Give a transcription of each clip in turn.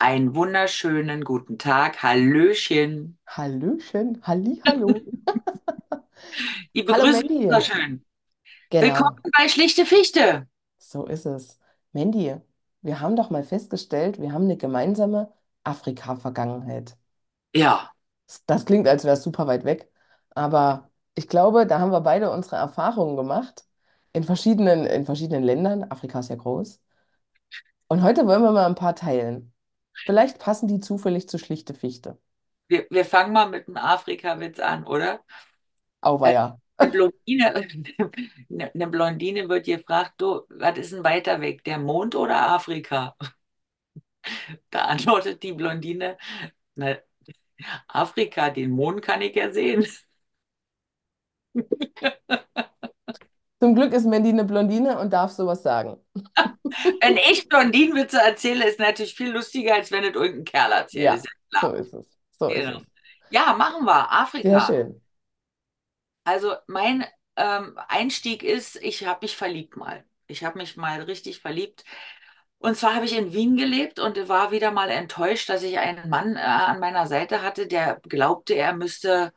Einen wunderschönen guten Tag. Hallöchen. Hallöchen, Halli, hallo. Die Hallo Begrüßung ist so Mandy. schön. Willkommen Genau, bei Schlichte Fichte. so ist es. Mandy, wir haben doch mal festgestellt, wir haben eine gemeinsame Afrika-Vergangenheit. Ja, Das klingt, als wäre es super weit weg, aber ich glaube, da haben wir beide unsere Erfahrungen gemacht in verschiedenen, in verschiedenen Ländern. Afrika ist ja groß. Und heute wollen wir mal ein paar teilen. Vielleicht passen die zufällig zu Schlichte Fichte. wir, wir fangen mal mit einem Afrika-Witz an, oder? Äh, Auweia. Eine Blondine, eine Blondine wird gefragt, du, was ist denn weiter weg, der Mond oder Afrika? Da antwortet die Blondine, na, Afrika, den Mond kann ich ja sehen. Zum Glück ist Mandy eine Blondine und darf sowas sagen. Wenn ich Blondinenwitze erzähle, ist natürlich viel lustiger, als wenn es irgendein Kerl erzählt, ist Ja, ja so ist es. So ist Genau. es. Ja, machen wir. Sehr Afrika. schön. Also mein ähm, Einstieg ist, ich habe mich verliebt mal. Ich habe mich mal richtig verliebt. Und zwar habe ich in Wien gelebt und war wieder mal enttäuscht, dass ich einen Mann äh, an meiner Seite hatte, der glaubte, er müsste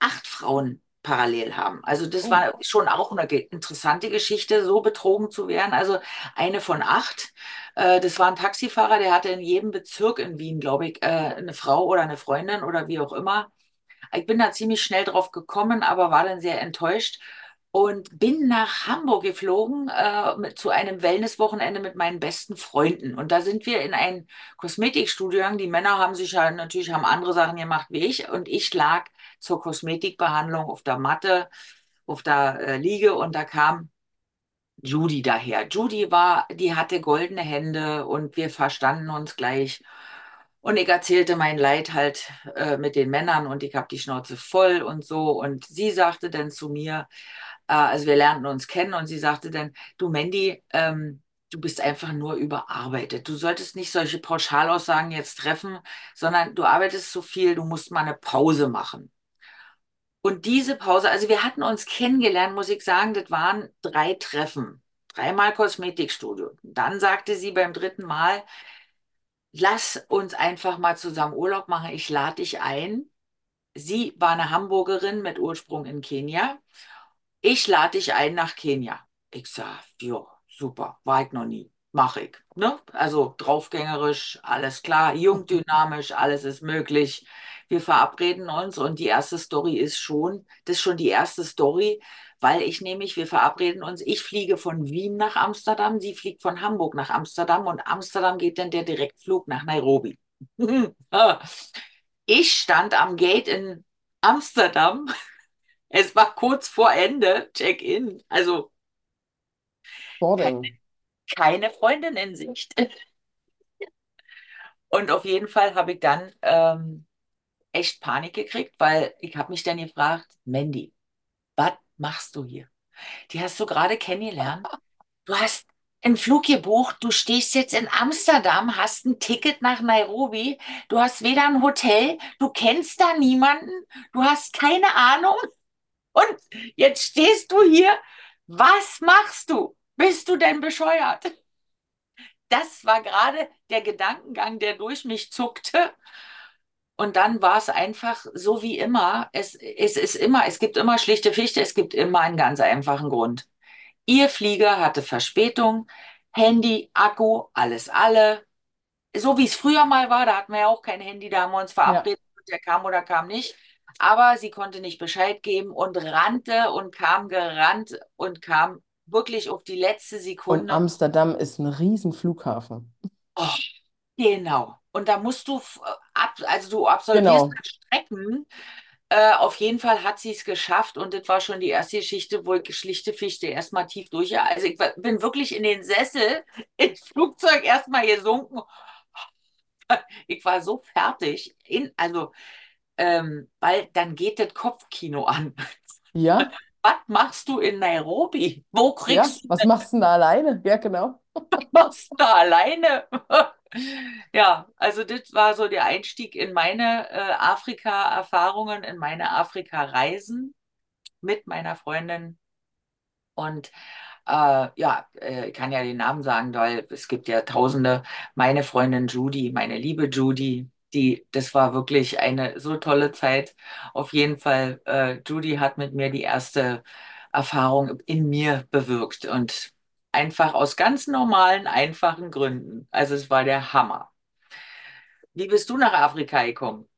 acht Frauen parallel haben. Also das Oh. war schon auch eine interessante Geschichte, so betrogen zu werden. Also eine von acht. Äh, das war ein Taxifahrer, der hatte in jedem Bezirk in Wien, glaube ich, äh, eine Frau oder eine Freundin oder wie auch immer. Ich bin da ziemlich schnell drauf gekommen, aber war dann sehr enttäuscht und bin nach Hamburg geflogen äh, mit, zu einem Wellnesswochenende mit meinen besten Freunden. Und da sind wir in ein Kosmetikstudio gegangen. Die Männer haben sich ja natürlich haben andere Sachen gemacht wie ich und ich lag zur Kosmetikbehandlung auf der Matte, auf der äh, Liege und da kam Judy daher. Judy war, die hatte goldene Hände und wir verstanden uns gleich. Und ich erzählte mein Leid halt äh, mit den Männern und ich habe die Schnauze voll und so. Und sie sagte dann zu mir, äh, also wir lernten uns kennen und sie sagte dann, du Mandy, ähm, du bist einfach nur überarbeitet. Du solltest nicht solche Pauschalaussagen jetzt treffen, sondern du arbeitest so viel, du musst mal eine Pause machen. Und diese Pause, also wir hatten uns kennengelernt, muss ich sagen, das waren drei Treffen. Dreimal Kosmetikstudio. Dann sagte sie beim dritten Mal, lass uns einfach mal zusammen Urlaub machen. Ich lade dich ein. Sie war eine Hamburgerin mit Ursprung in Kenia. Ich lade dich ein nach Kenia. Ich sag, ja, super, war ich noch nie. Mach ich. Ne? Also draufgängerisch, alles klar, jung, dynamisch, alles ist möglich. Wir verabreden uns und die erste Story ist schon, das ist schon die erste Story, weil ich nämlich, wir verabreden uns, ich fliege von Wien nach Amsterdam, sie fliegt von Hamburg nach Amsterdam und Amsterdam geht dann der Direktflug nach Nairobi. Ich stand am Gate in Amsterdam es war kurz vor Ende, Check-in. Also Boarding. keine Freundin in Sicht. Und auf jeden Fall habe ich dann ähm, echt Panik gekriegt, weil ich habe mich dann gefragt, Mandy, was machst du hier? Die hast du gerade kennengelernt. Du hast einen Flug gebucht, du stehst jetzt in Amsterdam, hast ein Ticket nach Nairobi, du hast weder ein Hotel, du kennst da niemanden, du hast keine Ahnung und jetzt stehst du hier. Was machst du? Bist du denn bescheuert? das war gerade der Gedankengang, der durch mich zuckte. Und dann war es einfach so wie immer. Es, es ist immer, es gibt immer schlichte Fichte, es gibt immer einen ganz einfachen Grund. Ihr Flieger hatte Verspätung, Handy, Akku, alles alle. So wie es früher mal war, da hatten wir ja auch kein Handy, da haben wir uns Ja. verabredet, der kam oder kam nicht. Aber sie konnte nicht Bescheid geben und rannte und kam gerannt und kam wirklich auf die letzte Und Sekunde. Amsterdam ist ein Riesenflughafen. Oh, Genau. Und da musst du, f- ab, also du absolvierst Genau. dann Strecken. Äh, auf jeden Fall hat sie es geschafft und das war schon die erste Geschichte, wo ich schlichte Fichte erstmal tief durch. Also ich bin wirklich in den Sessel ins Flugzeug erstmal gesunken. Ich war so fertig. In, also, ähm, weil dann geht das Kopfkino an. Ja, Was machst du in Nairobi? Wo ja. kriegst du Was machst du denn da alleine? Ja, genau. was da alleine? Ja, also das war so der Einstieg in meine äh, Afrika-Erfahrungen, in meine Afrika-Reisen mit meiner Freundin. Und Äh, ja, äh, ich kann ja den Namen sagen, weil es gibt ja Tausende. Meine Freundin Judy, meine liebe Judy, die, das war wirklich eine so tolle Zeit. Auf jeden Fall, äh, Judy hat mit mir die erste Erfahrung in mir bewirkt und einfach aus ganz normalen, einfachen Gründen. Also es war der Hammer. Wie bist du nach Afrika gekommen?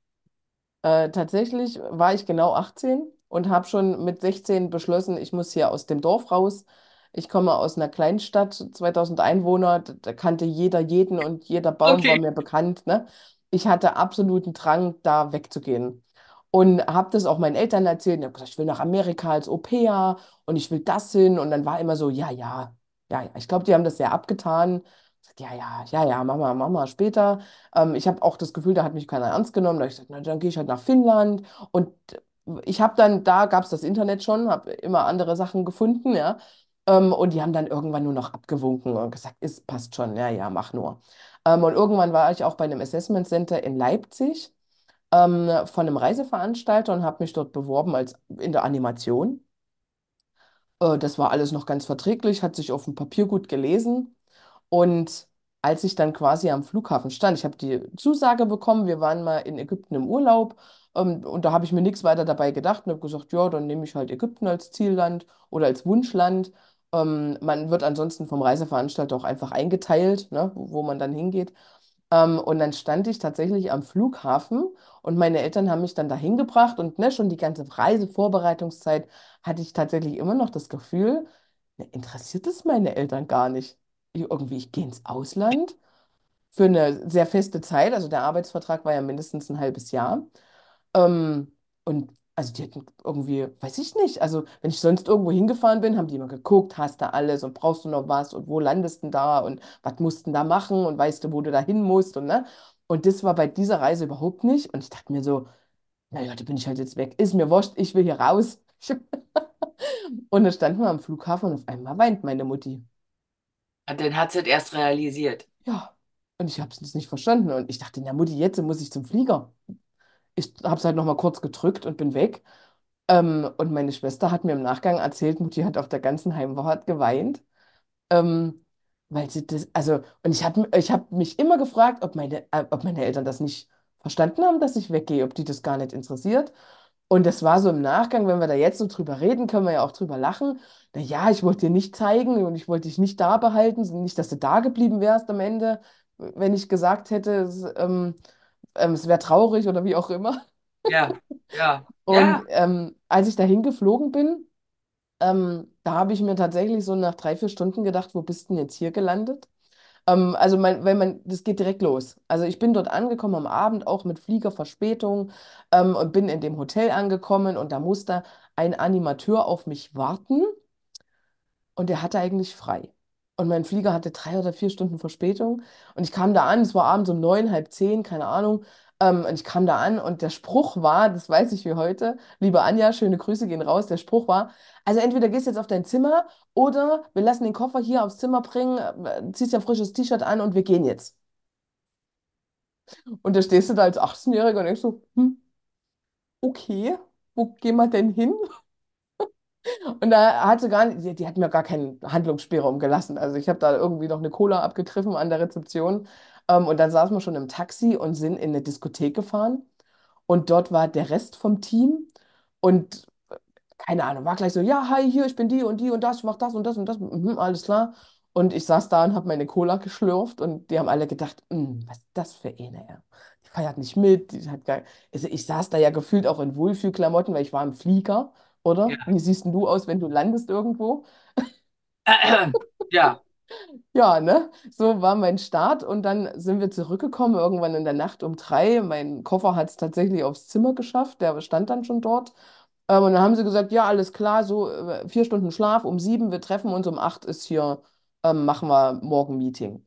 Äh, tatsächlich war ich genau 18 und habe schon mit 16 beschlossen, ich muss hier aus dem Dorf raus. Ich komme aus einer Kleinstadt, 2000 Einwohner, da kannte jeder jeden und jeder Baum war Okay. mir bekannt, ne? Ich hatte absoluten Drang, da wegzugehen. Und habe das auch meinen Eltern erzählt. Ich habe gesagt, ich will nach Amerika als Au-pair und ich will das hin. Und dann war immer so, ja, ja, ja. Ich glaube, die haben das sehr abgetan. Gesagt, Ja, ja, ja, ja, Mama, Mama, später. Ähm, ich habe auch das Gefühl, da hat mich keiner ernst genommen. Da habe ich gesagt, na, dann gehe ich halt nach Finnland. Und ich habe dann, da gab es das Internet schon, habe immer andere Sachen gefunden, ja. Ähm, und die haben dann irgendwann nur noch abgewunken und gesagt, ist, passt schon, ja, ja, mach nur. Ähm, und irgendwann war ich auch bei einem Assessment Center in Leipzig ähm, von einem Reiseveranstalter und habe mich dort beworben als in der Animation. Äh, das war alles noch ganz verträglich, hat sich auf dem Papier gut gelesen. Und als ich dann quasi am Flughafen stand, ich habe die Zusage bekommen, wir waren mal in Ägypten im Urlaub, ähm, und da habe ich mir nichts weiter dabei gedacht und habe gesagt, ja, dann nehme ich halt Ägypten als Zielland oder als Wunschland. Ähm, man wird ansonsten vom Reiseveranstalter auch einfach eingeteilt, ne, wo wo man dann hingeht. Ähm, und dann stand ich tatsächlich am Flughafen und meine Eltern haben mich dann dahin gebracht und ne, schon die ganze Reisevorbereitungszeit hatte ich tatsächlich immer noch das Gefühl, ne, interessiert es meine Eltern gar nicht. Ich, irgendwie, ich gehe ins Ausland für eine sehr feste Zeit, also der Arbeitsvertrag war ja mindestens ein halbes Jahr. Ähm, und also die hätten irgendwie, weiß ich nicht, also wenn ich sonst irgendwo hingefahren bin, haben die immer geguckt, hast du alles und brauchst du noch was und wo landest du da und was musst du da machen und weißt du, wo du da hin musst und ne? Und das war bei dieser Reise überhaupt nicht. Und ich dachte mir so, naja, da bin ich halt jetzt weg. Ist mir wurscht, ich will hier raus. Und dann standen wir am Flughafen und auf einmal weint meine Mutti. Und dann hat sie es erst realisiert. Ja. Und ich habe es nicht verstanden. Und ich dachte, na Mutti, jetzt muss ich zum Flieger. Ich habe es halt noch mal kurz gedrückt und bin weg. Ähm, und meine Schwester hat mir im Nachgang erzählt, Mutti hat auf der ganzen Heimfahrt geweint. Ähm, weil sie das, also, und ich habe ich hab mich immer gefragt, ob meine, äh, ob meine Eltern das nicht verstanden haben, dass ich weggehe, ob die das gar nicht interessiert. Und das war so im Nachgang, wenn wir da jetzt so drüber reden, können wir ja auch drüber lachen. Na ja, ich wollte dir nicht zeigen und ich wollte dich nicht da behalten, nicht, dass du da geblieben wärst am Ende, wenn ich gesagt hätte, ähm, ähm, es wäre traurig oder wie auch immer. Ja, ja, Und ja. ähm, als ich dahin geflogen bin, ähm, da habe ich mir tatsächlich so nach drei, vier Stunden gedacht, wo bist du denn jetzt hier gelandet? Ähm, also mein, wenn man, das geht direkt los. Also ich bin dort angekommen am Abend, auch mit Fliegerverspätung, ähm, und bin in dem Hotel angekommen und da musste ein Animateur auf mich warten und der hatte eigentlich frei. Und mein Flieger hatte drei oder vier Stunden Verspätung. Und ich kam da an, es war abends um neun, halb zehn, keine Ahnung. Ähm, und ich kam da an und der Spruch war, das weiß ich wie heute, liebe Anja, schöne Grüße gehen raus. Der Spruch war, also entweder gehst du jetzt auf dein Zimmer oder wir lassen den Koffer hier aufs Zimmer bringen, äh, ziehst ein frisches T-Shirt an und wir gehen jetzt. Und da stehst du da als 18-Jähriger und denkst so, hm, okay, wo gehen wir denn hin? Und da hatte gar nicht, die, die hat mir gar keinen Handlungsspielraum gelassen. Also ich habe da irgendwie noch eine Cola abgegriffen an der Rezeption. Ähm, und dann saßen wir schon im Taxi und sind in eine Diskothek gefahren. Und dort war der Rest vom Team. Und keine Ahnung, war gleich so, ja, hi, hier, ich bin die und die und das, ich mach das und das und das, mhm, alles klar. Und ich saß da und habe meine Cola geschlürft und die haben alle gedacht, "Mm, was ist das für eine, ja. Die feiert nicht mit, die hat gar... also ich saß da ja gefühlt auch in Wohlfühlklamotten, weil ich war im Flieger, oder? Ja. Wie siehst denn du aus, wenn du landest irgendwo? Ja, Ja, ne? So war mein Start und dann sind wir zurückgekommen, irgendwann in der Nacht um drei. Mein Koffer hat es tatsächlich aufs Zimmer geschafft, der stand dann schon dort. Ähm, und dann haben sie gesagt, ja, alles klar, so äh, vier Stunden Schlaf, um sieben, wir treffen uns, um acht ist hier, ähm, machen wir morgen Meeting.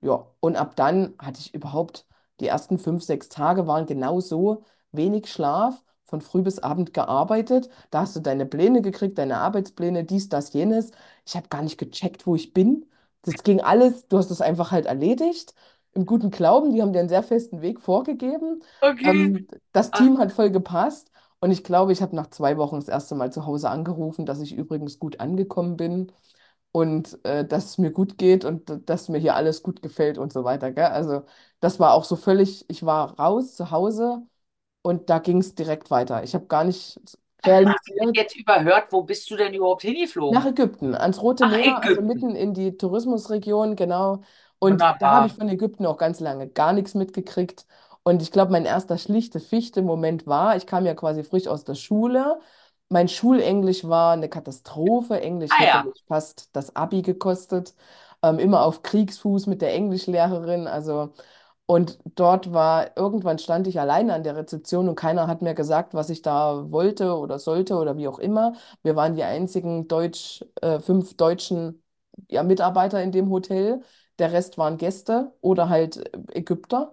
Ja, und ab dann hatte ich überhaupt, die ersten fünf, sechs Tage waren genau so, wenig Schlaf, von früh bis Abend gearbeitet. Da hast du deine Pläne gekriegt, deine Arbeitspläne, dies, das, jenes. Ich habe gar nicht gecheckt, wo ich bin. Das ging alles, du hast es einfach halt erledigt. Im guten Glauben, die haben dir einen sehr festen Weg vorgegeben. okay. Ähm, das Ah, Team hat voll gepasst. Und ich glaube, ich habe nach zwei Wochen das erste Mal zu Hause angerufen, dass ich übrigens gut angekommen bin und äh, dass es mir gut geht und dass mir hier alles gut gefällt und so weiter. Gell? Also das war auch so völlig, ich war raus zu Hause und da ging es direkt weiter. Ich habe gar nicht realisiert, jetzt überhört, wo bist du denn überhaupt nach hingeflogen? Ägypten, ans Rote Ach, Meer, also Ägypten. mitten in die Tourismusregion, genau. Und da habe ich von Ägypten auch ganz lange gar nichts mitgekriegt. Und ich glaube, mein erster schlichte Fichte-Moment war, ich kam ja quasi frisch aus der Schule. Mein Schulenglisch war eine Katastrophe. Englisch Ah hätte ja. mich fast das Abi gekostet. Ähm, immer auf Kriegsfuß mit der Englischlehrerin. Also und dort war, irgendwann stand ich alleine an der Rezeption und keiner hat mir gesagt, was ich da wollte oder sollte oder wie auch immer. Wir waren die einzigen Deutsch, äh, fünf deutschen ja, Mitarbeiter in dem Hotel. Der Rest waren Gäste oder halt Ägypter.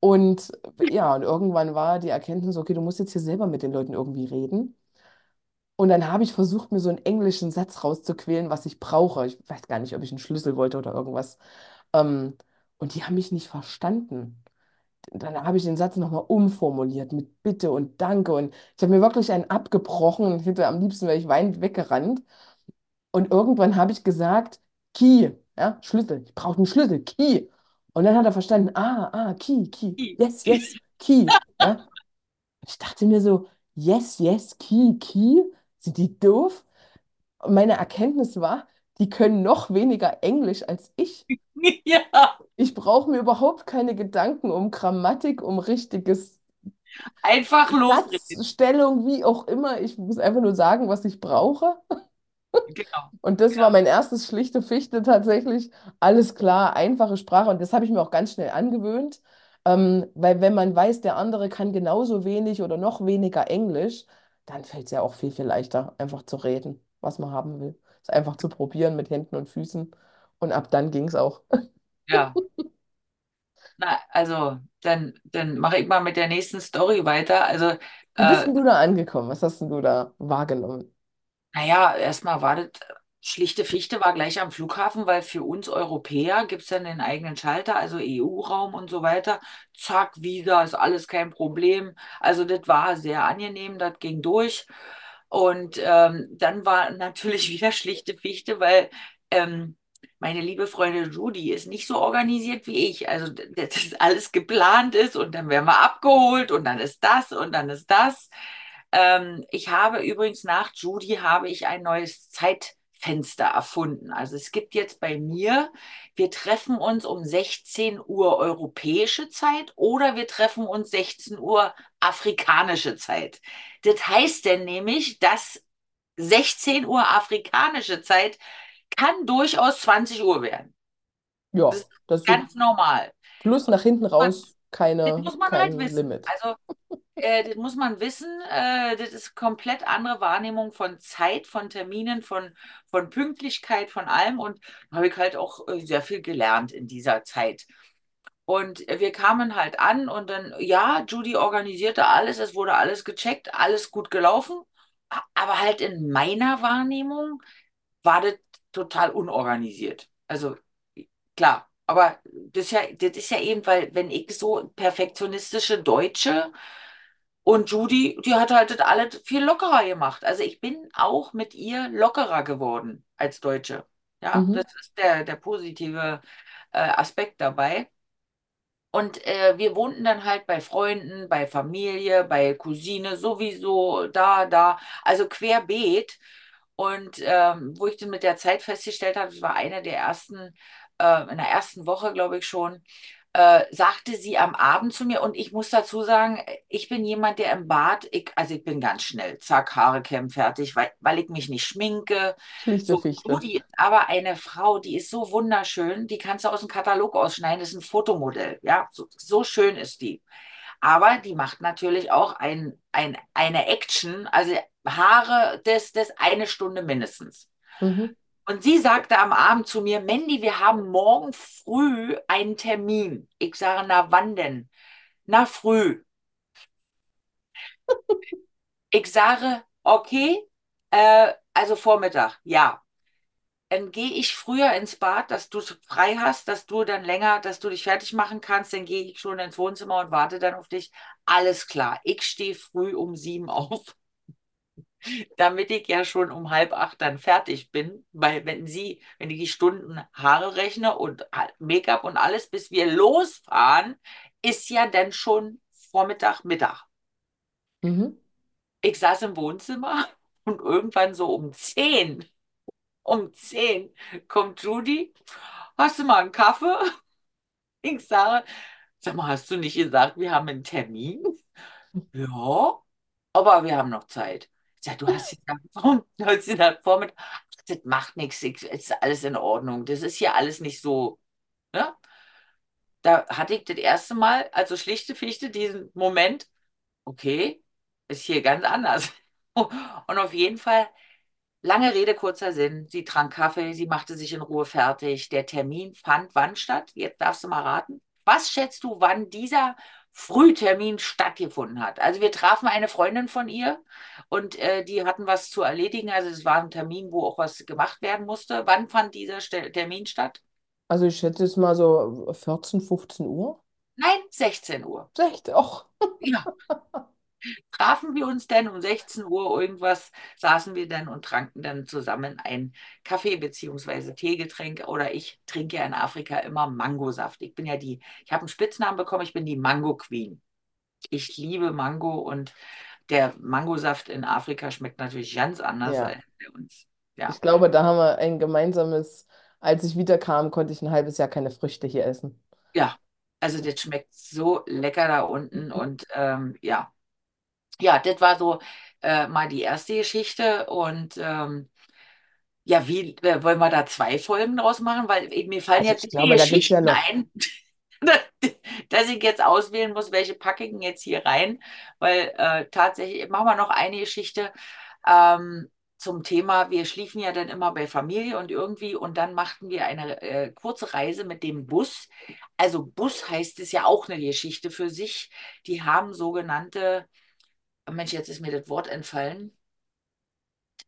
Und ja, und irgendwann war die Erkenntnis, okay, du musst jetzt hier selber mit den Leuten irgendwie reden. Und dann habe ich versucht, mir so einen englischen Satz rauszuquälen, was ich brauche. Ich weiß gar nicht, ob ich einen Schlüssel wollte oder irgendwas. Ähm, und die haben mich nicht verstanden dann habe ich den Satz nochmal umformuliert mit Bitte und Danke. Und ich habe mir wirklich einen abgebrochen und hätte am liebsten wäre ich weinend weggerannt. Und irgendwann habe ich gesagt, Key, ja, Schlüssel, ich brauche einen Schlüssel, Key. Und dann hat er verstanden, ah, ah, Key, Key, yes, yes, Key. Ja. Ich dachte mir so, yes, yes, Key, Key. Sind die doof? Und meine Erkenntnis war, die können noch weniger Englisch als ich. Ja, Ich brauche mir überhaupt keine Gedanken um Grammatik, um richtiges einfach losreden. Satzstellung, wie auch immer. Ich muss einfach nur sagen, was ich brauche. Genau. Und das war Ja, mein erstes schlichte Fichte tatsächlich. Alles klar, einfache Sprache. Und das habe ich mir auch ganz schnell angewöhnt. Ähm, weil wenn man weiß, der andere kann genauso wenig oder noch weniger Englisch, dann fällt es ja auch viel, viel leichter, einfach zu reden, was man haben will. Es einfach zu probieren mit Händen und Füßen. Und ab dann ging es auch. ja. Na, also, dann, dann mache ich mal mit der nächsten Story weiter. Also, Wie bist äh, denn du da angekommen? Was hast denn du da wahrgenommen? naja, erstmal war das schlichte Fichte war gleich am Flughafen, weil für uns Europäer gibt es dann den eigenen Schalter, also EU-Raum und so weiter. Zack, Visa, ist alles kein Problem. Also, das war sehr angenehm, das ging durch. Und ähm, dann war natürlich wieder schlichte Fichte, weil ähm, meine liebe Freundin Judy ist nicht so organisiert wie ich. Also, dass alles geplant ist und dann werden wir abgeholt und dann ist das und dann ist das. Ähm, ich habe übrigens nach Judy habe ich ein neues Zeitfenster erfunden. Also es gibt jetzt bei mir, wir treffen uns um 16 Uhr europäische Zeit oder wir treffen uns 16 Uhr afrikanische Zeit. Das heißt denn nämlich, dass 16 Uhr afrikanische Zeit kann durchaus 20 Uhr werden. Das Ja, ist das ist ganz normal. Plus nach hinten Man, raus das keine, muss man halt kein wissen. Limit. Also äh, das muss man wissen. Äh, das ist komplett andere Wahrnehmung von Zeit, von Terminen, von, von Pünktlichkeit, von allem. Und da habe ich halt auch äh, sehr viel gelernt in dieser Zeit. Und wir kamen halt an und dann, ja, Judy organisierte alles, es wurde alles gecheckt, alles gut gelaufen. Aber halt in meiner Wahrnehmung war das total unorganisiert. Also klar, aber das ist ja, das ist ja eben, weil wenn ich so perfektionistische Deutsche und Judy, die hat halt das alles viel lockerer gemacht. Also ich bin auch mit ihr lockerer geworden als Deutsche. Ja, Mhm. das ist der, der positive äh, Aspekt dabei. Und äh, wir wohnten dann halt bei Freunden, bei Familie, bei Cousine, sowieso da, da, also querbeet. Und ähm, wo ich dann mit der Zeit festgestellt habe, das war eine der ersten, äh, in der ersten Woche, glaube ich schon, äh, sagte sie am Abend zu mir, und ich muss dazu sagen, ich bin jemand, der im Bad, ich, also ich bin ganz schnell, zack, Haare kämmen, fertig, weil, weil ich mich nicht schminke. Schlichte So, ist aber eine Frau, die ist so wunderschön, die kannst du aus dem Katalog ausschneiden, das ist ein Fotomodell, ja, so, so schön ist die. Aber die macht natürlich auch ein, ein, eine Action, also Haare, das, das eine Stunde mindestens. Mhm. Und sie sagte am Abend zu mir, Mandy, wir haben morgen früh einen Termin. Ich sage, na wann denn? Na früh. Ich sage, okay, äh, also Vormittag, ja. dann gehe ich früher ins Bad, dass du frei hast, dass du dann länger, dass du dich fertig machen kannst. Dann gehe ich schon ins Wohnzimmer und warte dann auf dich. Alles klar. Ich stehe früh um sieben auf, damit ich ja schon um halb acht dann fertig bin. Weil wenn sie, wenn ich die Stunden Haare rechne und Make-up und alles, bis wir losfahren, ist ja dann schon Vormittag, Mittag. Mhm. Ich saß im Wohnzimmer und irgendwann so um zehn um 10 kommt Judy. Hast du mal einen Kaffee? Ich sage, sag mal, hast du nicht gesagt, wir haben einen Termin? Ja, aber wir haben noch Zeit. Sage, du hast hast gesagt, Vormittag, das macht nichts, es ist alles in Ordnung. Das ist hier alles nicht so. Ne? Da hatte ich das erste Mal, also schlichte Fichte, diesen Moment, okay, ist hier ganz anders. Und auf jeden Fall Lange Rede, kurzer Sinn. Sie trank Kaffee, sie machte sich in Ruhe fertig. Der Termin fand wann statt? Jetzt darfst du mal raten. Was schätzt du, wann dieser Frühtermin stattgefunden hat? Also wir trafen eine Freundin von ihr und äh, die hatten was zu erledigen. Also es war ein Termin, wo auch was gemacht werden musste. Wann fand dieser Ste Termin statt? Also ich schätze jetzt mal so 14, 15 Uhr. Nein, 16 Uhr. 16, och. Ja, trafen wir uns dann um 16 Uhr irgendwas, saßen wir dann und tranken dann zusammen ein Kaffee beziehungsweise Teegetränk oder ich trinke ja in Afrika immer Mangosaft. Ich bin ja die, ich habe einen Spitznamen bekommen, ich bin die Mango Queen. Ich liebe Mango und der Mangosaft in Afrika schmeckt natürlich ganz anders Ja, als bei uns. Ja, ich glaube, da haben wir ein gemeinsames, als ich wiederkam, konnte ich ein halbes Jahr keine Früchte hier essen. ja. Also das schmeckt so lecker da unten und ähm, ja. Ja, das war so äh, mal die erste Geschichte und ähm, Ja, wie äh, wollen wir da zwei Folgen draus machen? Weil äh, mir fallen Also jetzt ich die glaube, da ja Geschichten noch. ein, dass ich jetzt auswählen muss, welche packe ich denn jetzt hier rein. Weil äh, tatsächlich machen wir noch eine Geschichte ähm, zum Thema, wir schliefen ja dann immer bei Familie und irgendwie und dann machten wir eine äh, kurze Reise mit dem Bus. Also Bus heißt es ja auch eine Geschichte für sich. Die haben sogenannte, Mensch, jetzt ist mir das Wort entfallen.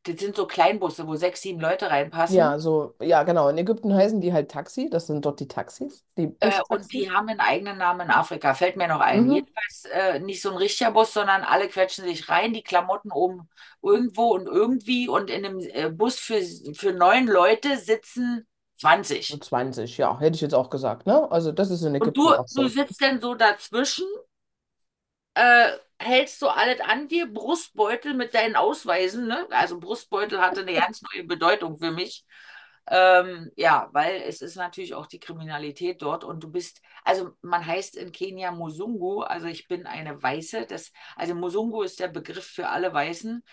Das sind so Kleinbusse, wo sechs, sieben Leute reinpassen. Ja, so, ja, genau. In Ägypten heißen die halt Taxi. Das sind dort die Taxis, die Äh, und Bustaxis. die haben einen eigenen Namen in Afrika, fällt mir noch ein. Mhm. Jedenfalls äh, nicht so ein richtiger Bus, sondern alle quetschen sich rein, die Klamotten oben irgendwo und irgendwie. Und in einem äh, Bus für, für neun Leute sitzen So 20. 20, ja, hätte ich jetzt auch gesagt, ne? Also das ist in Und du, Ägypten auch du so. sitzt dann so dazwischen, äh, hältst so alles an dir, Brustbeutel mit deinen Ausweisen, ne? Also Brustbeutel hatte eine ganz neue Bedeutung für mich. Ähm, ja, weil es ist natürlich auch die Kriminalität dort und du bist, also man heißt in Kenia Musungu, also ich bin eine Weiße, das, also Musungu ist der Begriff für alle Weißen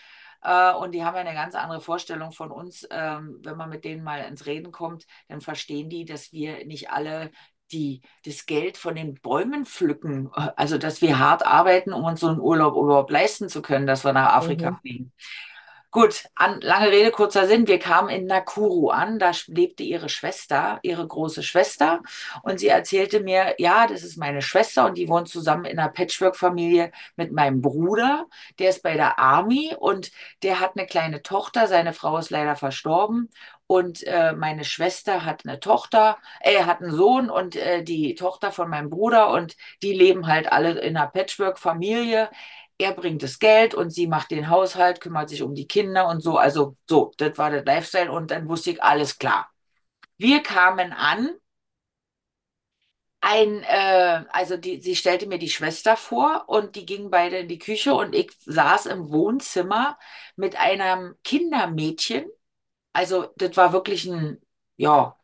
äh, und die haben ja eine ganz andere Vorstellung von uns. Ähm, wenn man mit denen mal ins Reden kommt, dann verstehen die, dass wir nicht alle die, das Geld von den Bäumen pflücken, also dass wir hart arbeiten, um uns so einen Urlaub überhaupt leisten zu können, dass wir nach Afrika Mhm. fliegen. Gut, an, lange Rede, kurzer Sinn. Wir kamen in Nakuru an. Da lebte ihre Schwester, ihre große Schwester. Und sie erzählte mir, ja, das ist meine Schwester und die wohnt zusammen in einer Patchwork-Familie mit meinem Bruder. Der ist bei der Army und der hat eine kleine Tochter. Seine Frau ist leider verstorben. Und äh, meine Schwester hat eine Tochter, er hat einen Sohn und äh, die Tochter von meinem Bruder und die leben halt alle in einer Patchwork-Familie er bringt das Geld und sie macht den Haushalt, kümmert sich um die Kinder und so. Also so, das war der Lifestyle und dann wusste ich, alles klar. Wir kamen an, ein, äh, also die, sie stellte mir die Schwester vor und die gingen beide in die Küche und ich saß im Wohnzimmer mit einem Kindermädchen also, das war wirklich ein, ja,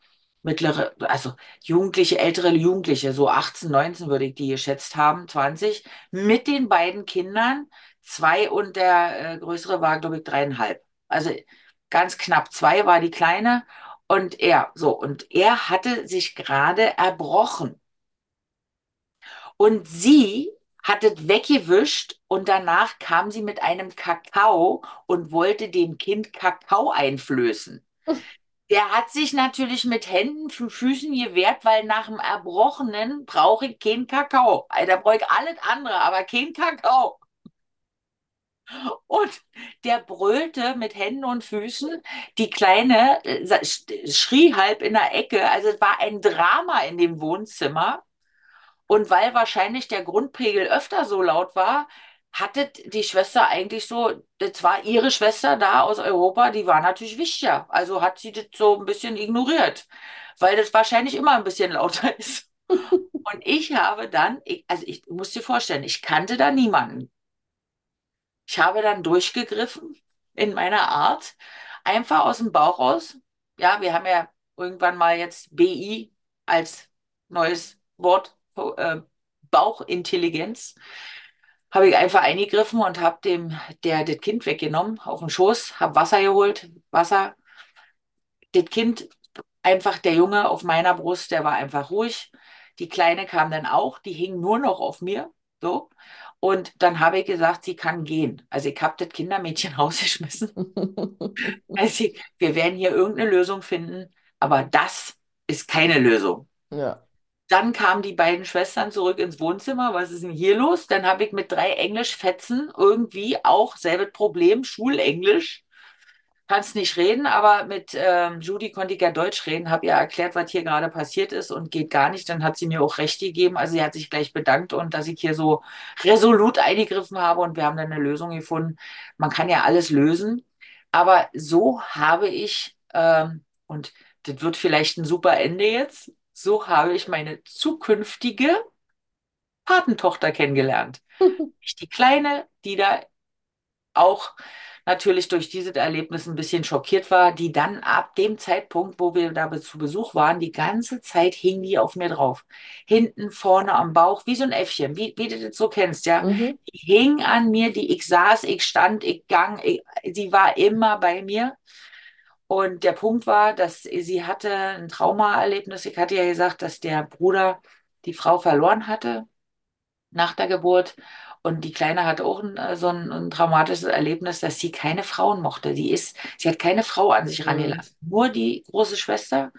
mittlere, also Jugendliche, ältere Jugendliche, so 18, 19 würde ich die geschätzt haben, 20, mit den beiden Kindern, zwei und der äh, größere war, glaube ich, dreieinhalb. Also ganz knapp zwei war die kleine und er, so, und er hatte sich gerade erbrochen. Und sie hat es weggewischt und danach kam sie mit einem Kakao und wollte dem Kind Kakao einflößen. Der hat sich natürlich mit Händen für Füßen gewehrt, weil nach dem Erbrochenen brauche ich keinen Kakao. Also, Da brauche ich alles andere, aber kein Kakao. Und der brüllte mit Händen und Füßen. Die Kleine äh, sch- schrie halb in der Ecke. Also es war ein Drama in dem Wohnzimmer. Und weil wahrscheinlich der Grundpegel öfter so laut war, hatte die Schwester eigentlich so, das war ihre Schwester da aus Europa, die war natürlich wichtiger. Also hat sie das so ein bisschen ignoriert, weil das wahrscheinlich immer ein bisschen lauter ist. Und ich habe dann, also ich muss dir vorstellen, ich kannte da niemanden. Ich habe dann durchgegriffen in meiner Art, einfach aus dem Bauch raus. Ja, wir haben ja irgendwann mal jetzt BI als neues Wort, äh, Bauchintelligenz. Habe ich einfach eingegriffen und habe dem, der das Kind weggenommen, auf den Schoß, habe Wasser geholt, Wasser. Das Kind, einfach der Junge auf meiner Brust, der war einfach ruhig. Die Kleine kam dann auch, die hing nur noch auf mir, so. Und dann habe ich gesagt, sie kann gehen. Also ich habe das Kindermädchen rausgeschmissen. Also ich, wir werden hier irgendeine Lösung finden, aber das ist keine Lösung. Ja. Dann kamen die beiden Schwestern zurück ins Wohnzimmer. Was ist denn hier los? Dann habe ich mit drei Englischfetzen irgendwie auch selbes Problem, Schulenglisch. Kannst nicht reden, aber mit ähm, Judy konnte ich ja Deutsch reden, habe ihr erklärt, was hier gerade passiert ist und geht gar nicht. Dann hat sie mir auch recht gegeben. Also sie hat sich gleich bedankt und dass ich hier so resolut eingegriffen habe und wir haben dann eine Lösung gefunden. Man kann ja alles lösen, aber so habe ich, ähm, und das wird vielleicht ein super Ende jetzt, so habe ich meine zukünftige Patentochter kennengelernt. Die Kleine, die da auch natürlich durch dieses Erlebnis ein bisschen schockiert war, die dann ab dem Zeitpunkt, wo wir da zu Besuch waren, die ganze Zeit hing die auf mir drauf. Hinten, vorne am Bauch, wie so ein Äffchen, wie, wie du das so kennst, ja. Mhm. Die hing an mir, die ich saß, ich stand, ich gang, ich, sie war immer bei mir. Und der Punkt war, dass sie hatte ein Traumaerlebnis. Ich hatte ja gesagt, dass der Bruder die Frau verloren hatte nach der Geburt. Und die Kleine hat auch ein, äh, so ein, ein traumatisches Erlebnis, dass sie keine Frauen mochte. Die ist, sie hat keine Frau an sich Mhm. rangelassen, nur die große Schwester.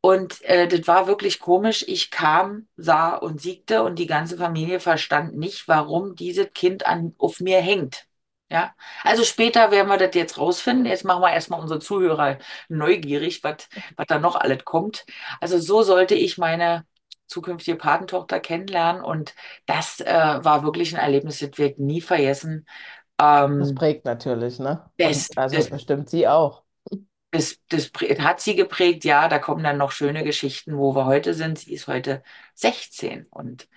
Und äh, das war wirklich komisch. Ich kam, sah und siegte und die ganze Familie verstand nicht, warum dieses Kind an, auf mir hängt. Ja, also später werden wir das jetzt rausfinden. Jetzt machen wir erstmal unsere Zuhörer neugierig, was da noch alles kommt. Also so sollte ich meine zukünftige Patentochter kennenlernen und das äh, war wirklich ein Erlebnis, das wird nie vergessen. Das Ähm, prägt natürlich, ne? Und das, also das bestimmt sie auch. das, das hat sie geprägt, ja, da kommen dann noch schöne Geschichten, wo wir heute sind. Sie ist heute 16 und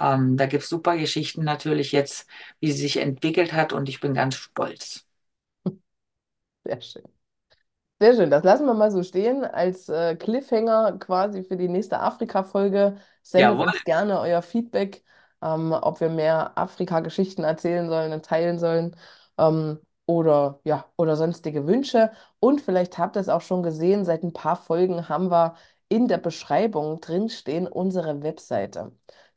ähm, da gibt es super Geschichten natürlich jetzt, wie sie sich entwickelt hat und ich bin ganz stolz. Sehr schön. Sehr schön, das lassen wir mal so stehen als äh, Cliffhanger quasi für die nächste Afrika-Folge. Sendet Jawohl, uns gerne euer Feedback, ähm, ob wir mehr Afrika-Geschichten erzählen sollen und teilen sollen ähm, oder ja, oder sonstige Wünsche. Und vielleicht habt ihr es auch schon gesehen, seit ein paar Folgen haben wir in der Beschreibung drinstehen unsere Webseite.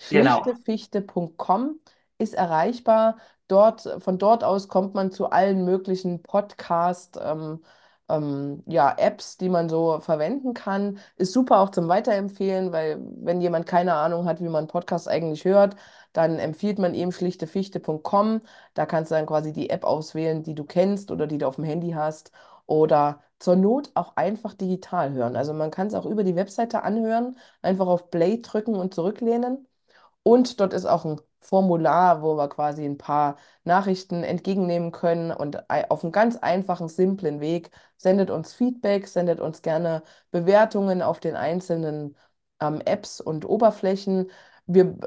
genau. Schlichtefichte.com ist erreichbar. Dort, von dort aus kommt man zu allen möglichen Podcast- ähm, ähm, ja, Apps, die man so verwenden kann. Ist super auch zum Weiterempfehlen, weil wenn jemand keine Ahnung hat, wie man Podcasts eigentlich hört, dann empfiehlt man ihm schlichtefichte.com. Da kannst du dann quasi die App auswählen, die du kennst oder die du auf dem Handy hast. Oder zur Not auch einfach digital hören. Also man kann es auch über die Webseite anhören, einfach auf Play drücken und zurücklehnen. Und dort ist auch ein Formular, wo wir quasi ein paar Nachrichten entgegennehmen können und auf einem ganz einfachen, simplen Weg sendet uns Feedback, sendet uns gerne Bewertungen auf den einzelnen ähm, Apps und Oberflächen. Wir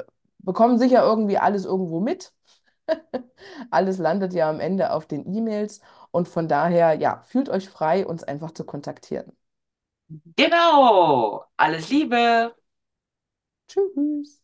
bekommen sicher irgendwie alles irgendwo mit. Alles landet ja am Ende auf den E-Mails und von daher, ja, fühlt euch frei, uns einfach zu kontaktieren. Genau. Alles Liebe. Tschüss.